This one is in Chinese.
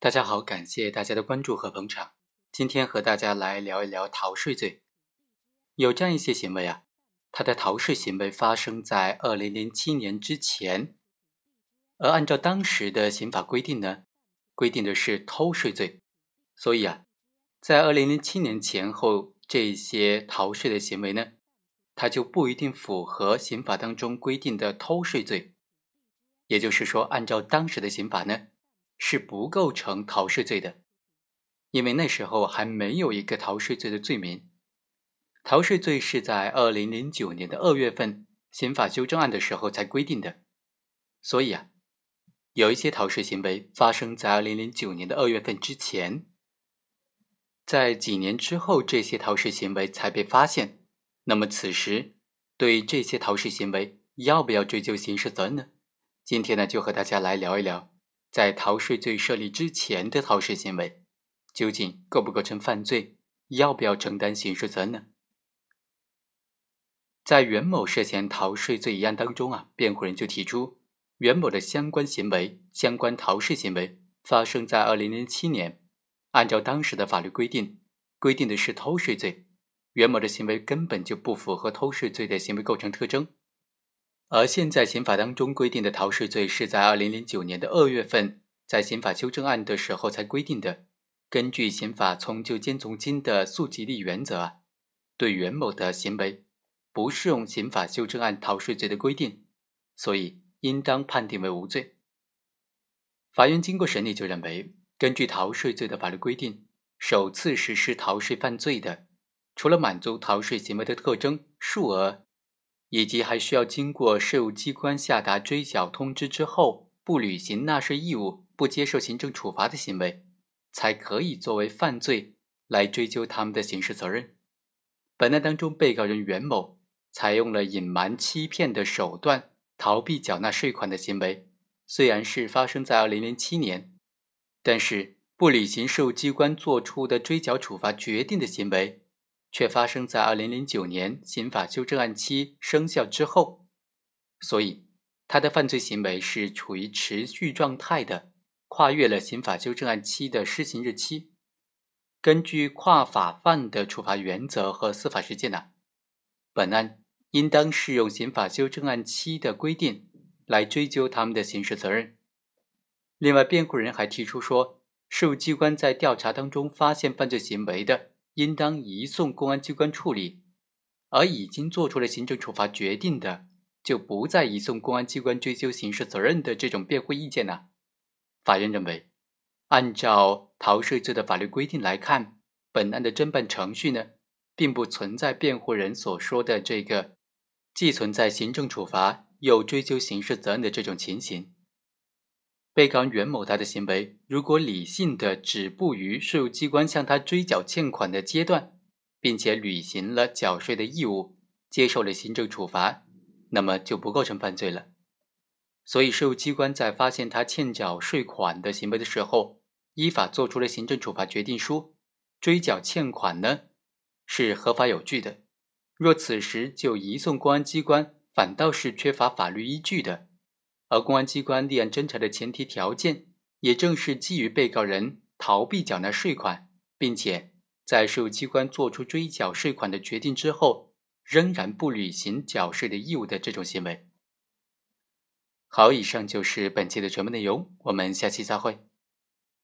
大家好，感谢大家的关注和捧场。今天和大家来聊一聊逃税罪。有这样一些行为啊，它的逃税行为发生在二零零七年之前，而按照当时的刑法规定呢，规定的是偷税罪，所以啊，在二零零七年前后这些逃税的行为呢，它就不一定符合刑法当中规定的偷税罪。也就是说，按照当时的刑法呢。是不构成逃税罪的，因为那时候还没有一个逃税罪的罪名。逃税罪是在二零零九年的二月份刑法修正案的时候才规定的，所以啊，有一些逃税行为发生在二零零九年的二月份之前，在几年之后这些逃税行为才被发现。那么此时对这些逃税行为要不要追究刑事责任呢？今天呢，就和大家来聊一聊。在逃税罪设立之前的逃税行为，究竟构不构成犯罪？要不要承担刑事责任呢？在袁某涉嫌逃税罪一案当中啊，辩护人就提出，袁某的相关行为、相关逃税行为发生在二零零七年，按照当时的法律规定，规定的是偷税罪，袁某的行为根本就不符合偷税罪的行为构成特征。而现在刑法当中规定的逃税罪是在二零零九年的二月份，在刑法修正案的时候才规定的。根据刑法从旧兼从轻的溯及力原则啊，对袁某的行为不适用刑法修正案逃税罪的规定，所以应当判定为无罪。法院经过审理就认为，根据逃税罪的法律规定，首次实施逃税犯罪的，除了满足逃税行为的特征、数额。以及还需要经过税务机关下达追缴通知之后，不履行纳税义务、不接受行政处罚的行为，才可以作为犯罪来追究他们的刑事责任。本案当中，被告人袁某采用了隐瞒、欺骗的手段逃避缴纳税款的行为，虽然是发生在二零零七年，但是不履行税务机关作出的追缴处罚决定的行为。却发生在二零零九年刑法修正案期生效之后，所以他的犯罪行为是处于持续状态的，跨越了刑法修正案期的施行日期。根据跨法犯的处罚原则和司法实践呢，本案应当适用刑法修正案期的规定来追究他们的刑事责任。另外，辩护人还提出说，税务机关在调查当中发现犯罪行为的。应当移送公安机关处理，而已经做出了行政处罚决定的，就不再移送公安机关追究刑事责任的这种辩护意见呢？法院认为，按照逃税罪的法律规定来看，本案的侦办程序呢，并不存在辩护人所说的这个既存在行政处罚又追究刑事责任的这种情形。被告人袁某他的行为，如果理性的止步于税务机关向他追缴欠款的阶段，并且履行了缴税的义务，接受了行政处罚，那么就不构成犯罪了。所以，税务机关在发现他欠缴税款的行为的时候，依法作出了行政处罚决定书，追缴欠款呢，是合法有据的。若此时就移送公安机关，反倒是缺乏法律依据的。而公安机关立案侦查的前提条件，也正是基于被告人逃避缴纳税款，并且在税务机关作出追缴税款的决定之后，仍然不履行缴税的义务的这种行为。好，以上就是本期的全部内容，我们下期再会。